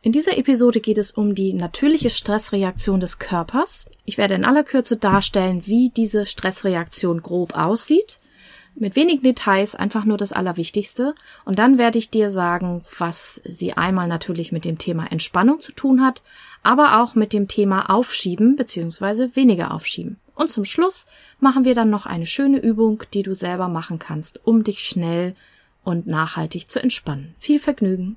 In dieser Episode geht es um die natürliche Stressreaktion des Körpers. Ich werde in aller Kürze darstellen, wie diese Stressreaktion grob aussieht. Mit wenigen Details, einfach nur das Allerwichtigste. Und dann werde ich dir sagen, was sie einmal natürlich mit dem Thema Entspannung zu tun hat, aber auch mit dem Thema Aufschieben bzw. weniger Aufschieben. Und zum Schluss machen wir dann noch eine schöne Übung, die du selber machen kannst, um dich schnell und nachhaltig zu entspannen. Viel Vergnügen!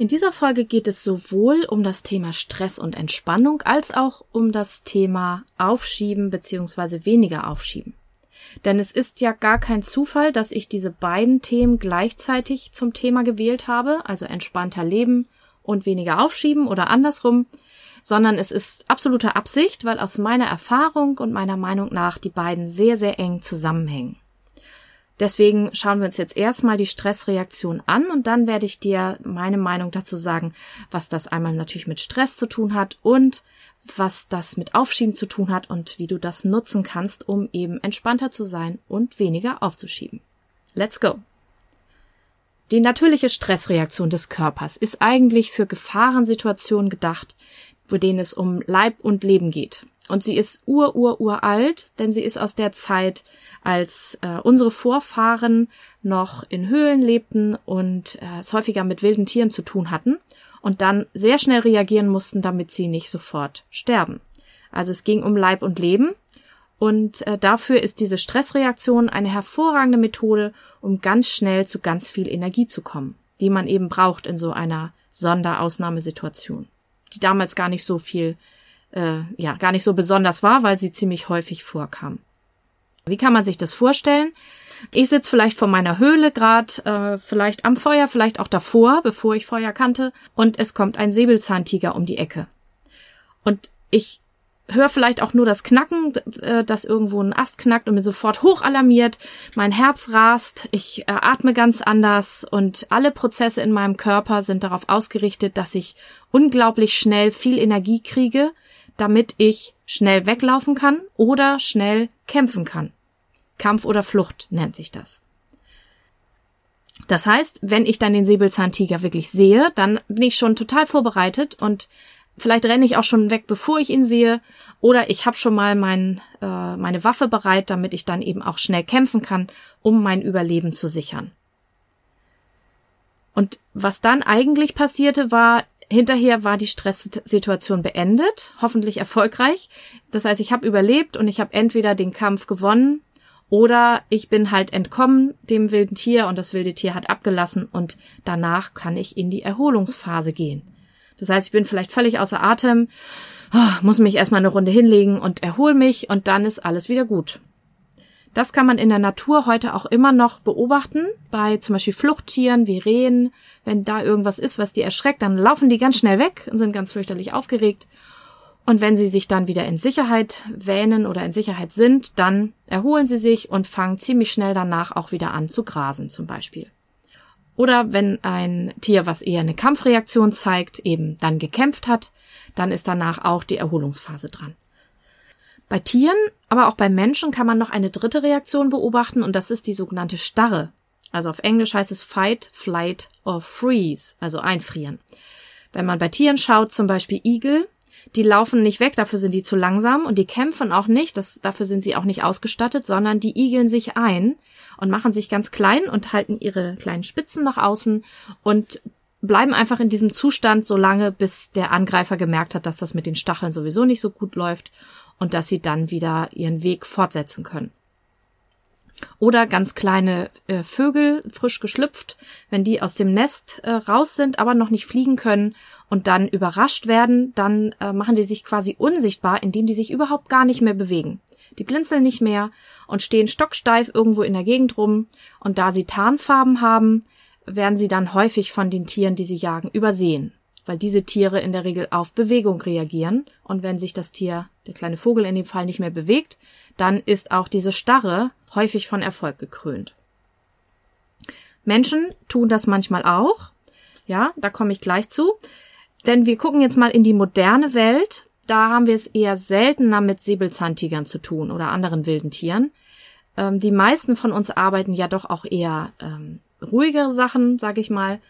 In dieser Folge geht es sowohl um das Thema Stress und Entspannung als auch um das Thema Aufschieben bzw. weniger Aufschieben. Denn es ist ja gar kein Zufall, dass ich diese beiden Themen gleichzeitig zum Thema gewählt habe, also entspannter Leben und weniger aufschieben oder andersrum, sondern es ist absolute Absicht, weil aus meiner Erfahrung und meiner Meinung nach die beiden sehr, sehr eng zusammenhängen. Deswegen schauen wir uns jetzt erstmal die Stressreaktion an und dann werde ich dir meine Meinung dazu sagen, was das einmal natürlich mit Stress zu tun hat und was das mit Aufschieben zu tun hat und wie du das nutzen kannst, um eben entspannter zu sein und weniger aufzuschieben. Let's go! Die natürliche Stressreaktion des Körpers ist eigentlich für Gefahrensituationen gedacht, wo denen es um Leib und Leben geht. Und sie ist ur, ur, uralt, denn sie ist aus der Zeit, als äh, unsere Vorfahren noch in Höhlen lebten und äh, es häufiger mit wilden Tieren zu tun hatten und dann sehr schnell reagieren mussten, damit sie nicht sofort sterben. Also es ging um Leib und Leben und äh, dafür ist diese Stressreaktion eine hervorragende Methode, um ganz schnell zu ganz viel Energie zu kommen, die man eben braucht in so einer Sonderausnahmesituation, die damals gar nicht so viel äh, ja, gar nicht so besonders war, weil sie ziemlich häufig vorkam. Wie kann man sich das vorstellen? Ich sitze vielleicht vor meiner Höhle, gerade äh, vielleicht am Feuer, vielleicht auch davor, bevor ich Feuer kannte, und es kommt ein Säbelzahntiger um die Ecke. Und ich höre vielleicht auch nur das Knacken, äh, dass irgendwo ein Ast knackt und bin sofort hochalarmiert. Mein Herz rast, ich äh, atme ganz anders und alle Prozesse in meinem Körper sind darauf ausgerichtet, dass ich unglaublich schnell viel Energie kriege, damit ich schnell weglaufen kann oder schnell kämpfen kann. Kampf oder Flucht nennt sich das. Das heißt, wenn ich dann den Säbelzahntiger wirklich sehe, dann bin ich schon total vorbereitet und vielleicht renne ich auch schon weg, bevor ich ihn sehe, oder ich habe schon mal mein, äh, meine Waffe bereit, damit ich dann eben auch schnell kämpfen kann, um mein Überleben zu sichern. Und was dann eigentlich passierte, war, Hinterher war die Stresssituation beendet, hoffentlich erfolgreich. Das heißt, ich habe überlebt und ich habe entweder den Kampf gewonnen oder ich bin halt entkommen dem wilden Tier und das wilde Tier hat abgelassen und danach kann ich in die Erholungsphase gehen. Das heißt, ich bin vielleicht völlig außer Atem, ah, muss mich erstmal eine Runde hinlegen und erhol mich und dann ist alles wieder gut. Das kann man in der Natur heute auch immer noch beobachten, bei zum Beispiel Fluchttieren wie Rehen. Wenn da irgendwas ist, was die erschreckt, dann laufen die ganz schnell weg und sind ganz fürchterlich aufgeregt. Und wenn sie sich dann wieder in Sicherheit wähnen oder in Sicherheit sind, dann erholen sie sich und fangen ziemlich schnell danach auch wieder an zu grasen zum Beispiel. Oder wenn ein Tier, was eher eine Kampfreaktion zeigt, eben dann gekämpft hat, dann ist danach auch die Erholungsphase dran. Bei Tieren, aber auch bei Menschen kann man noch eine dritte Reaktion beobachten und das ist die sogenannte Starre. Also auf Englisch heißt es Fight, Flight or Freeze, also einfrieren. Wenn man bei Tieren schaut, zum Beispiel Igel, die laufen nicht weg, dafür sind die zu langsam und die kämpfen auch nicht, das, dafür sind sie auch nicht ausgestattet, sondern die igeln sich ein und machen sich ganz klein und halten ihre kleinen Spitzen nach außen und bleiben einfach in diesem Zustand so lange, bis der Angreifer gemerkt hat, dass das mit den Stacheln sowieso nicht so gut läuft und dass sie dann wieder ihren Weg fortsetzen können. Oder ganz kleine äh, Vögel, frisch geschlüpft, wenn die aus dem Nest äh, raus sind, aber noch nicht fliegen können und dann überrascht werden, dann äh, machen die sich quasi unsichtbar, indem die sich überhaupt gar nicht mehr bewegen. Die blinzeln nicht mehr und stehen stocksteif irgendwo in der Gegend rum. Und da sie Tarnfarben haben, werden sie dann häufig von den Tieren, die sie jagen, übersehen, weil diese Tiere in der Regel auf Bewegung reagieren und wenn sich das Tier, der kleine Vogel in dem Fall, nicht mehr bewegt, dann ist auch diese Starre häufig von Erfolg gekrönt. Menschen tun das manchmal auch. Ja, da komme ich gleich zu. Denn wir gucken jetzt mal in die moderne Welt. Da haben wir es eher seltener mit Säbelzahntigern zu tun oder anderen wilden Tieren. Ähm, die meisten von uns arbeiten ja doch auch eher ähm, ruhigere Sachen, sage ich mal,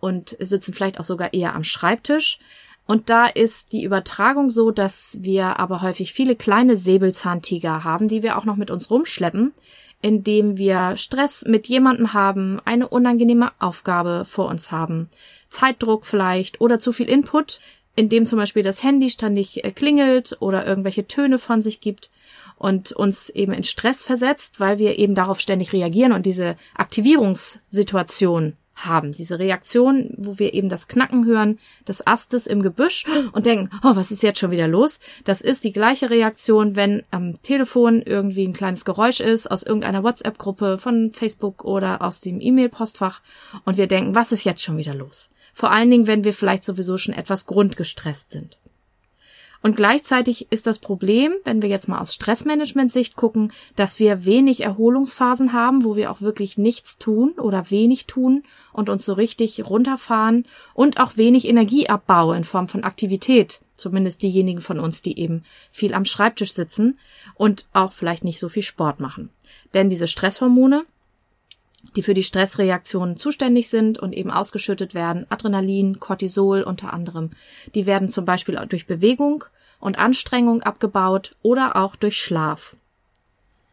und sitzen vielleicht auch sogar eher am Schreibtisch. Und da ist die Übertragung so, dass wir aber häufig viele kleine Säbelzahntiger haben, die wir auch noch mit uns rumschleppen, indem wir Stress mit jemandem haben, eine unangenehme Aufgabe vor uns haben, Zeitdruck vielleicht oder zu viel Input, indem zum Beispiel das Handy ständig äh, klingelt oder irgendwelche Töne von sich gibt und uns eben in Stress versetzt, weil wir eben darauf ständig reagieren und diese Aktivierungssituation haben. Diese Reaktion, wo wir eben das Knacken hören des Astes im Gebüsch und denken, oh, was ist jetzt schon wieder los? Das ist die gleiche Reaktion, wenn am Telefon irgendwie ein kleines Geräusch ist aus irgendeiner WhatsApp-Gruppe von Facebook oder aus dem E-Mail-Postfach und wir denken, was ist jetzt schon wieder los? Vor allen Dingen, wenn wir vielleicht sowieso schon etwas grundgestresst sind. Und gleichzeitig ist das Problem, wenn wir jetzt mal aus Stressmanagement-Sicht gucken, dass wir wenig Erholungsphasen haben, wo wir auch wirklich nichts tun oder wenig tun und uns so richtig runterfahren und auch wenig Energieabbau in Form von Aktivität. Zumindest diejenigen von uns, die eben viel am Schreibtisch sitzen und auch vielleicht nicht so viel Sport machen. Denn diese Stresshormone, die für die Stressreaktionen zuständig sind und eben ausgeschüttet werden. Adrenalin, Cortisol unter anderem. Die werden zum Beispiel durch Bewegung und Anstrengung abgebaut oder auch durch Schlaf.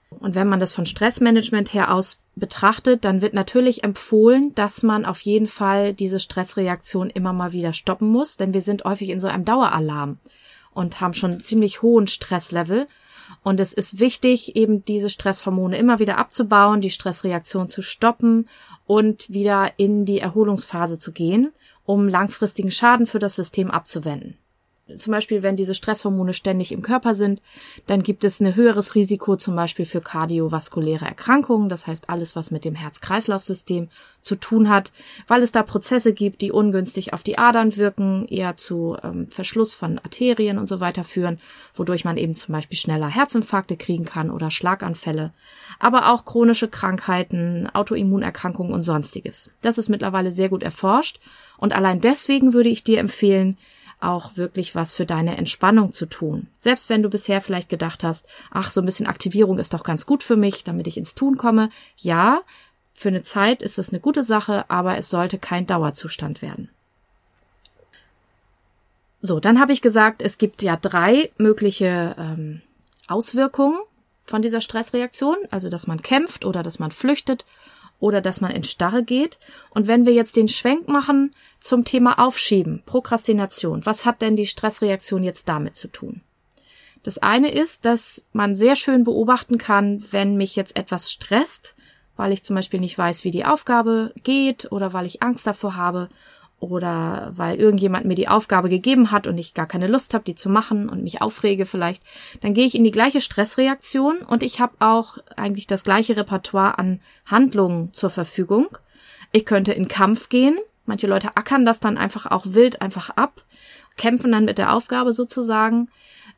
Und wenn man das von Stressmanagement her aus betrachtet, dann wird natürlich empfohlen, dass man auf jeden Fall diese Stressreaktion immer mal wieder stoppen muss, denn wir sind häufig in so einem Daueralarm und haben schon ziemlich hohen Stresslevel und es ist wichtig, eben diese Stresshormone immer wieder abzubauen, die Stressreaktion zu stoppen und wieder in die Erholungsphase zu gehen, um langfristigen Schaden für das System abzuwenden zum Beispiel, wenn diese Stresshormone ständig im Körper sind, dann gibt es ein höheres Risiko zum Beispiel für kardiovaskuläre Erkrankungen, das heißt alles, was mit dem Herz-Kreislauf-System zu tun hat, weil es da Prozesse gibt, die ungünstig auf die Adern wirken, eher zu ähm, Verschluss von Arterien und so weiter führen, wodurch man eben zum Beispiel schneller Herzinfarkte kriegen kann oder Schlaganfälle, aber auch chronische Krankheiten, Autoimmunerkrankungen und sonstiges. Das ist mittlerweile sehr gut erforscht und allein deswegen würde ich dir empfehlen, auch wirklich was für deine Entspannung zu tun. Selbst wenn du bisher vielleicht gedacht hast, ach, so ein bisschen Aktivierung ist doch ganz gut für mich, damit ich ins Tun komme. Ja, für eine Zeit ist es eine gute Sache, aber es sollte kein Dauerzustand werden. So, dann habe ich gesagt, es gibt ja drei mögliche ähm, Auswirkungen von dieser Stressreaktion, also dass man kämpft oder dass man flüchtet oder dass man in Starre geht. Und wenn wir jetzt den Schwenk machen zum Thema Aufschieben, Prokrastination, was hat denn die Stressreaktion jetzt damit zu tun? Das eine ist, dass man sehr schön beobachten kann, wenn mich jetzt etwas stresst, weil ich zum Beispiel nicht weiß, wie die Aufgabe geht oder weil ich Angst davor habe oder weil irgendjemand mir die Aufgabe gegeben hat und ich gar keine Lust habe, die zu machen und mich aufrege vielleicht, dann gehe ich in die gleiche Stressreaktion und ich habe auch eigentlich das gleiche Repertoire an Handlungen zur Verfügung. Ich könnte in Kampf gehen. Manche Leute ackern das dann einfach auch wild einfach ab, kämpfen dann mit der Aufgabe sozusagen.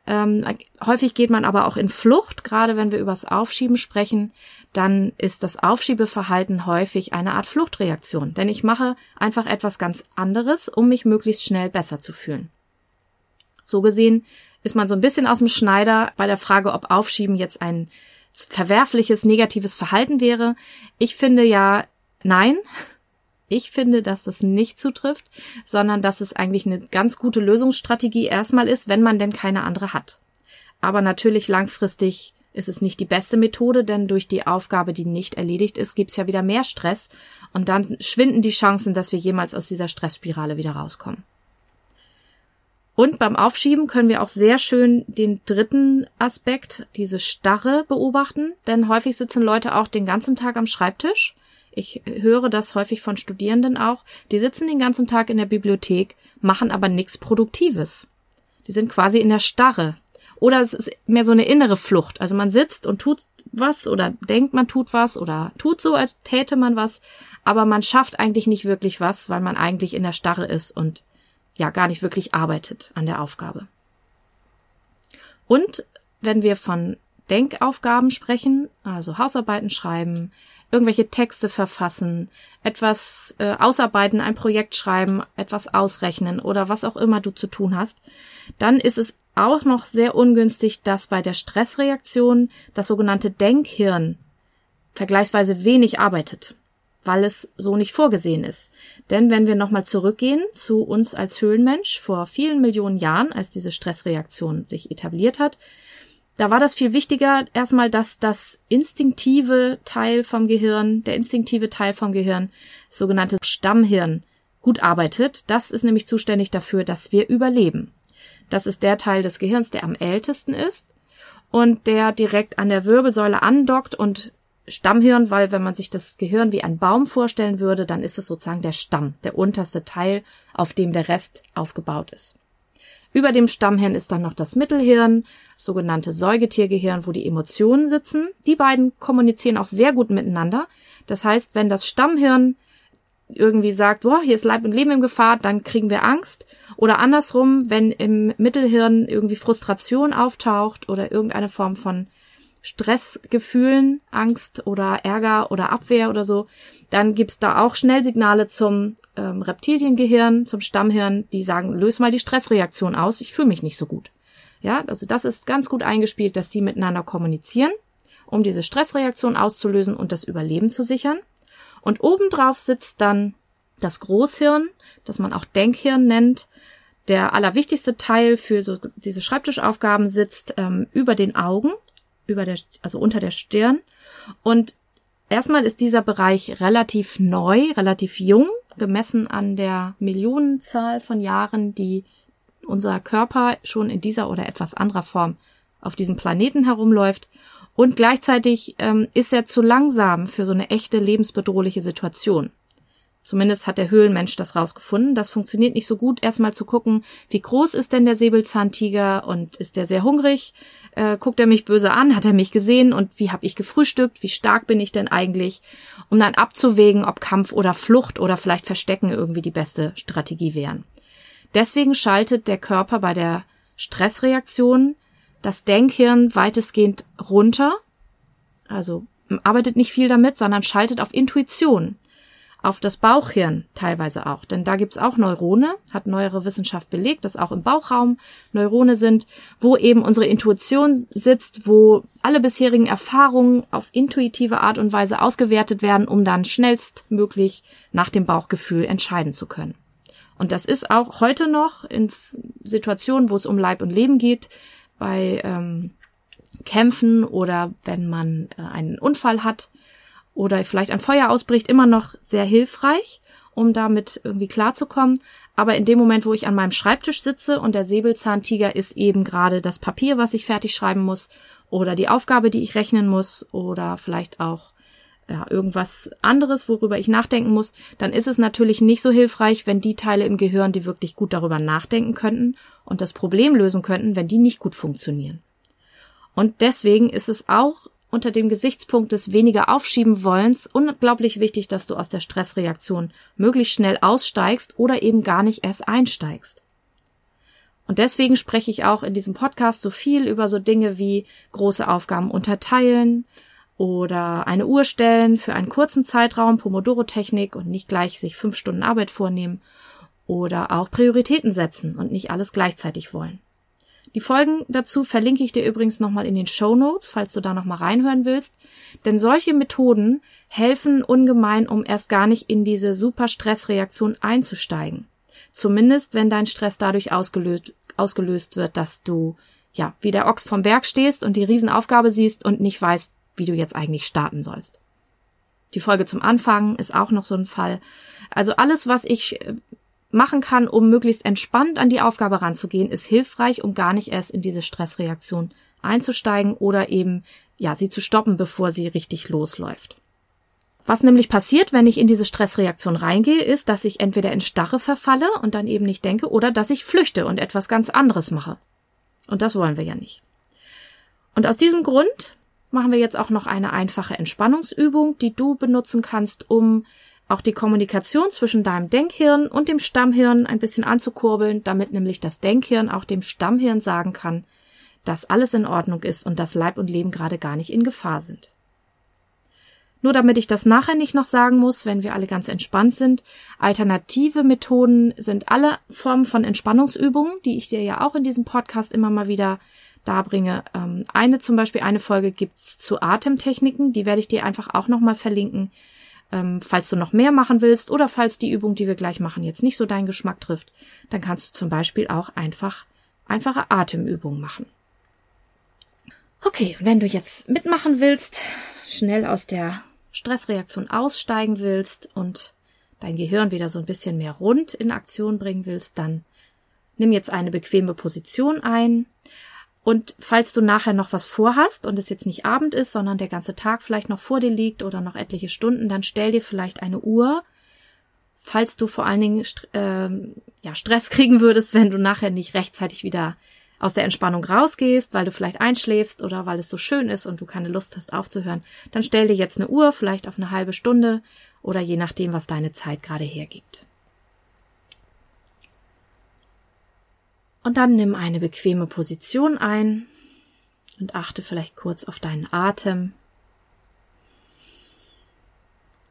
Ähm, häufig geht man aber auch in Flucht, gerade wenn wir übers Aufschieben sprechen, dann ist das Aufschiebeverhalten häufig eine Art Fluchtreaktion, denn ich mache einfach etwas ganz anderes, um mich möglichst schnell besser zu fühlen. So gesehen ist man so ein bisschen aus dem Schneider bei der Frage, ob Aufschieben jetzt ein verwerfliches, negatives Verhalten wäre. Ich finde ja, nein, ich finde, dass das nicht zutrifft, sondern dass es eigentlich eine ganz gute Lösungsstrategie erstmal ist, wenn man denn keine andere hat. Aber natürlich langfristig ist es nicht die beste Methode, denn durch die Aufgabe, die nicht erledigt ist, gibt's ja wieder mehr Stress und dann schwinden die Chancen, dass wir jemals aus dieser Stressspirale wieder rauskommen. Und beim Aufschieben können wir auch sehr schön den dritten Aspekt, diese Starre beobachten, denn häufig sitzen Leute auch den ganzen Tag am Schreibtisch ich höre das häufig von Studierenden auch. Die sitzen den ganzen Tag in der Bibliothek, machen aber nichts Produktives. Die sind quasi in der Starre. Oder es ist mehr so eine innere Flucht. Also man sitzt und tut was oder denkt, man tut was oder tut so, als täte man was, aber man schafft eigentlich nicht wirklich was, weil man eigentlich in der Starre ist und ja gar nicht wirklich arbeitet an der Aufgabe. Und wenn wir von Denkaufgaben sprechen, also Hausarbeiten schreiben, irgendwelche Texte verfassen, etwas äh, ausarbeiten, ein Projekt schreiben, etwas ausrechnen oder was auch immer du zu tun hast, dann ist es auch noch sehr ungünstig, dass bei der Stressreaktion das sogenannte Denkhirn vergleichsweise wenig arbeitet, weil es so nicht vorgesehen ist. Denn wenn wir nochmal zurückgehen zu uns als Höhlenmensch vor vielen Millionen Jahren, als diese Stressreaktion sich etabliert hat, da war das viel wichtiger erstmal, dass das instinktive Teil vom Gehirn, der instinktive Teil vom Gehirn, sogenannte Stammhirn, gut arbeitet. Das ist nämlich zuständig dafür, dass wir überleben. Das ist der Teil des Gehirns, der am ältesten ist und der direkt an der Wirbelsäule andockt und Stammhirn, weil wenn man sich das Gehirn wie ein Baum vorstellen würde, dann ist es sozusagen der Stamm, der unterste Teil, auf dem der Rest aufgebaut ist. Über dem Stammhirn ist dann noch das Mittelhirn, sogenannte Säugetiergehirn, wo die Emotionen sitzen. Die beiden kommunizieren auch sehr gut miteinander. Das heißt, wenn das Stammhirn irgendwie sagt, boah, hier ist Leib und Leben in Gefahr, dann kriegen wir Angst. Oder andersrum, wenn im Mittelhirn irgendwie Frustration auftaucht oder irgendeine Form von Stressgefühlen, Angst oder Ärger oder Abwehr oder so, dann gibt's da auch Schnellsignale zum ähm, Reptiliengehirn, zum Stammhirn, die sagen, löse mal die Stressreaktion aus, ich fühle mich nicht so gut. Ja, also das ist ganz gut eingespielt, dass die miteinander kommunizieren, um diese Stressreaktion auszulösen und das Überleben zu sichern. Und obendrauf sitzt dann das Großhirn, das man auch Denkhirn nennt. Der allerwichtigste Teil für so diese Schreibtischaufgaben sitzt ähm, über den Augen über der, also unter der Stirn. Und erstmal ist dieser Bereich relativ neu, relativ jung, gemessen an der Millionenzahl von Jahren, die unser Körper schon in dieser oder etwas anderer Form auf diesem Planeten herumläuft. Und gleichzeitig ähm, ist er zu langsam für so eine echte lebensbedrohliche Situation. Zumindest hat der Höhlenmensch das rausgefunden. Das funktioniert nicht so gut, erstmal zu gucken, wie groß ist denn der Säbelzahntiger und ist der sehr hungrig? Äh, guckt er mich böse an? Hat er mich gesehen? Und wie habe ich gefrühstückt? Wie stark bin ich denn eigentlich? Um dann abzuwägen, ob Kampf oder Flucht oder vielleicht Verstecken irgendwie die beste Strategie wären. Deswegen schaltet der Körper bei der Stressreaktion das Denkhirn weitestgehend runter. Also arbeitet nicht viel damit, sondern schaltet auf Intuition auf das Bauchhirn teilweise auch. Denn da gibt's auch Neurone, hat neuere Wissenschaft belegt, dass auch im Bauchraum Neurone sind, wo eben unsere Intuition sitzt, wo alle bisherigen Erfahrungen auf intuitive Art und Weise ausgewertet werden, um dann schnellstmöglich nach dem Bauchgefühl entscheiden zu können. Und das ist auch heute noch in Situationen, wo es um Leib und Leben geht, bei ähm, Kämpfen oder wenn man äh, einen Unfall hat, oder vielleicht ein Feuer ausbricht, immer noch sehr hilfreich, um damit irgendwie klarzukommen. Aber in dem Moment, wo ich an meinem Schreibtisch sitze und der Säbelzahntiger ist eben gerade das Papier, was ich fertig schreiben muss, oder die Aufgabe, die ich rechnen muss, oder vielleicht auch ja, irgendwas anderes, worüber ich nachdenken muss, dann ist es natürlich nicht so hilfreich, wenn die Teile im Gehirn, die wirklich gut darüber nachdenken könnten und das Problem lösen könnten, wenn die nicht gut funktionieren. Und deswegen ist es auch unter dem Gesichtspunkt des weniger aufschieben wollens unglaublich wichtig, dass du aus der Stressreaktion möglichst schnell aussteigst oder eben gar nicht erst einsteigst. Und deswegen spreche ich auch in diesem Podcast so viel über so Dinge wie große Aufgaben unterteilen oder eine Uhr stellen für einen kurzen Zeitraum, Pomodoro-Technik und nicht gleich sich fünf Stunden Arbeit vornehmen oder auch Prioritäten setzen und nicht alles gleichzeitig wollen. Die Folgen dazu verlinke ich dir übrigens nochmal in den Show Notes, falls du da nochmal reinhören willst. Denn solche Methoden helfen ungemein, um erst gar nicht in diese super Stressreaktion einzusteigen. Zumindest, wenn dein Stress dadurch ausgelöst, ausgelöst wird, dass du, ja, wie der Ochs vom Berg stehst und die Riesenaufgabe siehst und nicht weißt, wie du jetzt eigentlich starten sollst. Die Folge zum Anfang ist auch noch so ein Fall. Also alles, was ich äh, machen kann, um möglichst entspannt an die Aufgabe ranzugehen, ist hilfreich, um gar nicht erst in diese Stressreaktion einzusteigen oder eben, ja, sie zu stoppen, bevor sie richtig losläuft. Was nämlich passiert, wenn ich in diese Stressreaktion reingehe, ist, dass ich entweder in Starre verfalle und dann eben nicht denke oder dass ich flüchte und etwas ganz anderes mache. Und das wollen wir ja nicht. Und aus diesem Grund machen wir jetzt auch noch eine einfache Entspannungsübung, die du benutzen kannst, um auch die Kommunikation zwischen deinem Denkhirn und dem Stammhirn ein bisschen anzukurbeln, damit nämlich das Denkhirn auch dem Stammhirn sagen kann, dass alles in Ordnung ist und dass Leib und Leben gerade gar nicht in Gefahr sind. Nur damit ich das nachher nicht noch sagen muss, wenn wir alle ganz entspannt sind, alternative Methoden sind alle Formen von Entspannungsübungen, die ich dir ja auch in diesem Podcast immer mal wieder darbringe. Ähm, eine zum Beispiel, eine Folge gibt's zu Atemtechniken, die werde ich dir einfach auch nochmal verlinken, ähm, falls du noch mehr machen willst oder falls die Übung, die wir gleich machen, jetzt nicht so deinen Geschmack trifft, dann kannst du zum Beispiel auch einfach einfache Atemübungen machen. Okay, wenn du jetzt mitmachen willst, schnell aus der Stressreaktion aussteigen willst und dein Gehirn wieder so ein bisschen mehr rund in Aktion bringen willst, dann nimm jetzt eine bequeme Position ein. Und falls du nachher noch was vorhast und es jetzt nicht Abend ist, sondern der ganze Tag vielleicht noch vor dir liegt oder noch etliche Stunden, dann stell dir vielleicht eine Uhr, falls du vor allen Dingen äh, ja, Stress kriegen würdest, wenn du nachher nicht rechtzeitig wieder aus der Entspannung rausgehst, weil du vielleicht einschläfst oder weil es so schön ist und du keine Lust hast aufzuhören, dann stell dir jetzt eine Uhr, vielleicht auf eine halbe Stunde oder je nachdem, was deine Zeit gerade hergibt. Und dann nimm eine bequeme Position ein und achte vielleicht kurz auf deinen Atem,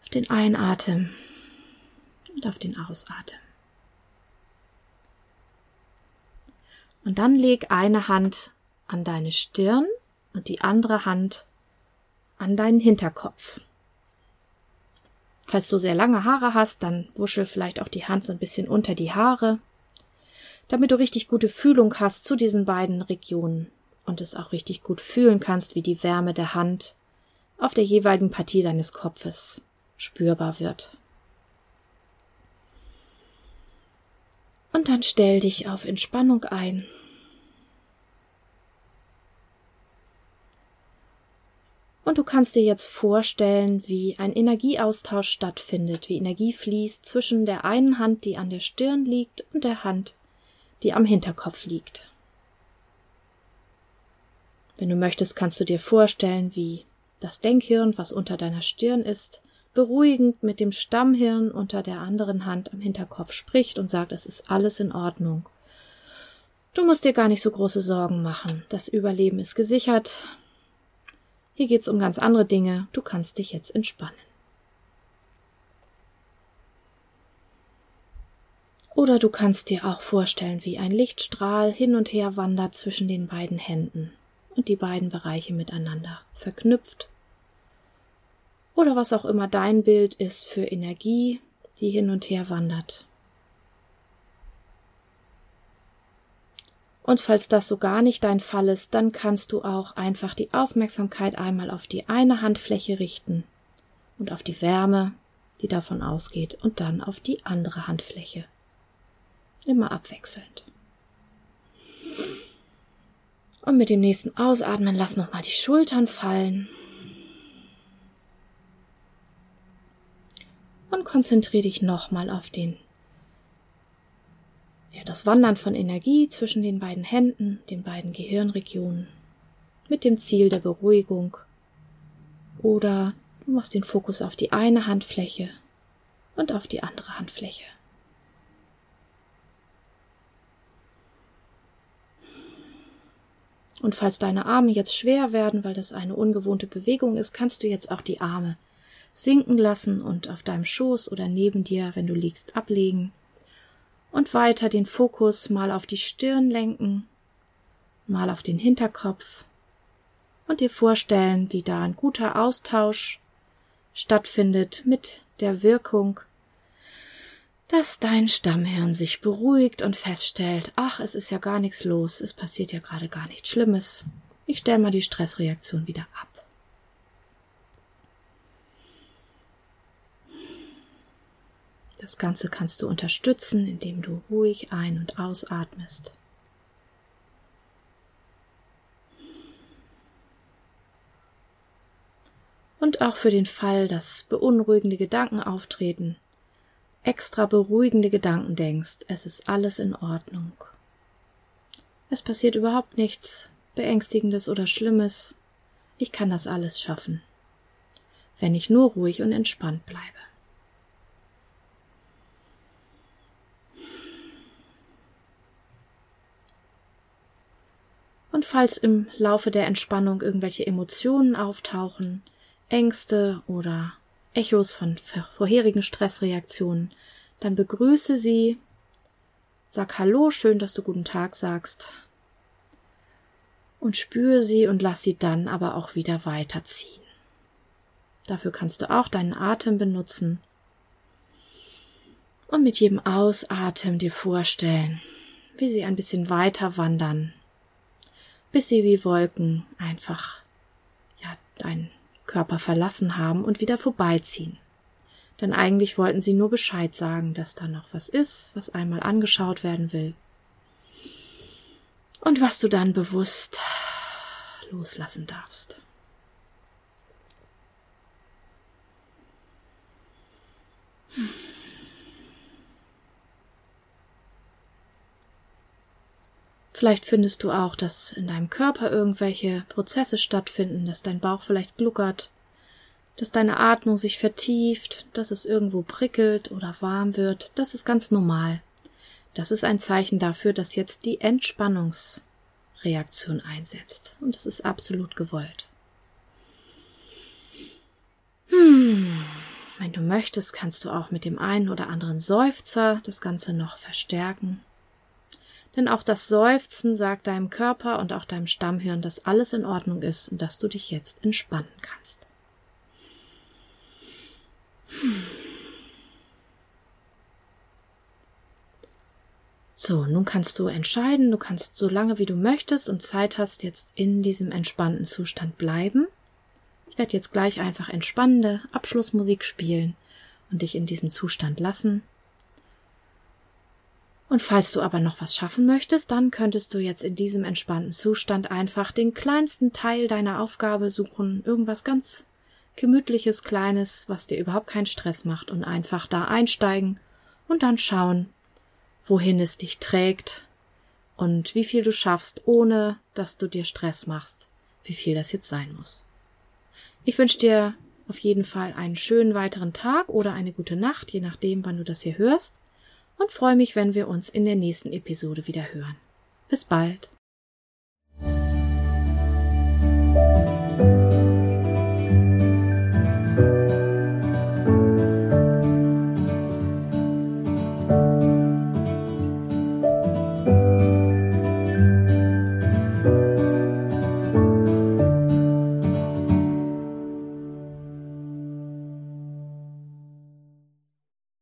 auf den Einatmen und auf den Ausatmen. Und dann leg eine Hand an deine Stirn und die andere Hand an deinen Hinterkopf. Falls du sehr lange Haare hast, dann wuschel vielleicht auch die Hand so ein bisschen unter die Haare, damit du richtig gute Fühlung hast zu diesen beiden Regionen und es auch richtig gut fühlen kannst, wie die Wärme der Hand auf der jeweiligen Partie deines Kopfes spürbar wird. Und dann stell dich auf Entspannung ein. Und du kannst dir jetzt vorstellen, wie ein Energieaustausch stattfindet, wie Energie fließt zwischen der einen Hand, die an der Stirn liegt, und der Hand, die am Hinterkopf liegt. Wenn du möchtest, kannst du dir vorstellen, wie das Denkhirn, was unter deiner Stirn ist, beruhigend mit dem Stammhirn unter der anderen Hand am Hinterkopf spricht und sagt, es ist alles in Ordnung. Du musst dir gar nicht so große Sorgen machen. Das Überleben ist gesichert. Hier geht's um ganz andere Dinge. Du kannst dich jetzt entspannen. Oder du kannst dir auch vorstellen, wie ein Lichtstrahl hin und her wandert zwischen den beiden Händen und die beiden Bereiche miteinander verknüpft oder was auch immer dein Bild ist für Energie, die hin und her wandert. Und falls das so gar nicht dein Fall ist, dann kannst du auch einfach die Aufmerksamkeit einmal auf die eine Handfläche richten und auf die Wärme, die davon ausgeht, und dann auf die andere Handfläche. Immer abwechselnd. Und mit dem nächsten Ausatmen lass nochmal die Schultern fallen und konzentriere dich nochmal auf den, ja, das Wandern von Energie zwischen den beiden Händen, den beiden Gehirnregionen, mit dem Ziel der Beruhigung. Oder du machst den Fokus auf die eine Handfläche und auf die andere Handfläche. Und falls deine Arme jetzt schwer werden, weil das eine ungewohnte Bewegung ist, kannst du jetzt auch die Arme sinken lassen und auf deinem Schoß oder neben dir, wenn du liegst, ablegen. Und weiter den Fokus mal auf die Stirn lenken, mal auf den Hinterkopf und dir vorstellen, wie da ein guter Austausch stattfindet mit der Wirkung, dass dein Stammhirn sich beruhigt und feststellt, ach, es ist ja gar nichts los, es passiert ja gerade gar nichts Schlimmes. Ich stelle mal die Stressreaktion wieder ab. Das Ganze kannst du unterstützen, indem du ruhig ein- und ausatmest. Und auch für den Fall, dass beunruhigende Gedanken auftreten, extra beruhigende Gedanken denkst, es ist alles in Ordnung. Es passiert überhaupt nichts Beängstigendes oder Schlimmes. ich kann das alles schaffen, wenn ich nur ruhig und entspannt bleibe. Und falls im Laufe der Entspannung irgendwelche Emotionen auftauchen, Ängste oder Echos von vorherigen Stressreaktionen, dann begrüße sie, sag Hallo, schön, dass du guten Tag sagst. Und spüre sie und lass sie dann aber auch wieder weiterziehen. Dafür kannst du auch deinen Atem benutzen. Und mit jedem Ausatmen dir vorstellen, wie sie ein bisschen weiter wandern, bis sie wie Wolken einfach ja dein Körper verlassen haben und wieder vorbeiziehen. Denn eigentlich wollten sie nur Bescheid sagen, dass da noch was ist, was einmal angeschaut werden will. Und was du dann bewusst loslassen darfst. Vielleicht findest du auch, dass in deinem Körper irgendwelche Prozesse stattfinden, dass dein Bauch vielleicht gluckert, dass deine Atmung sich vertieft, dass es irgendwo prickelt oder warm wird. Das ist ganz normal. Das ist ein Zeichen dafür, dass jetzt die Entspannungsreaktion einsetzt. Und das ist absolut gewollt. Hm. Wenn du möchtest, kannst du auch mit dem einen oder anderen Seufzer das Ganze noch verstärken. Denn auch das Seufzen sagt deinem Körper und auch deinem Stammhirn, dass alles in Ordnung ist und dass du dich jetzt entspannen kannst. So, nun kannst du entscheiden, du kannst so lange wie du möchtest und Zeit hast, jetzt in diesem entspannten Zustand bleiben. Ich werde jetzt gleich einfach entspannende Abschlussmusik spielen und dich in diesem Zustand lassen. Und falls du aber noch was schaffen möchtest, dann könntest du jetzt in diesem entspannten Zustand einfach den kleinsten Teil deiner Aufgabe suchen, irgendwas ganz gemütliches, kleines, was dir überhaupt keinen Stress macht und einfach da einsteigen und dann schauen, wohin es dich trägt und wie viel du schaffst, ohne dass du dir Stress machst, wie viel das jetzt sein muss. Ich wünsche dir auf jeden Fall einen schönen weiteren Tag oder eine gute Nacht, je nachdem, wann du das hier hörst und freue mich, wenn wir uns in der nächsten Episode wieder hören. Bis bald.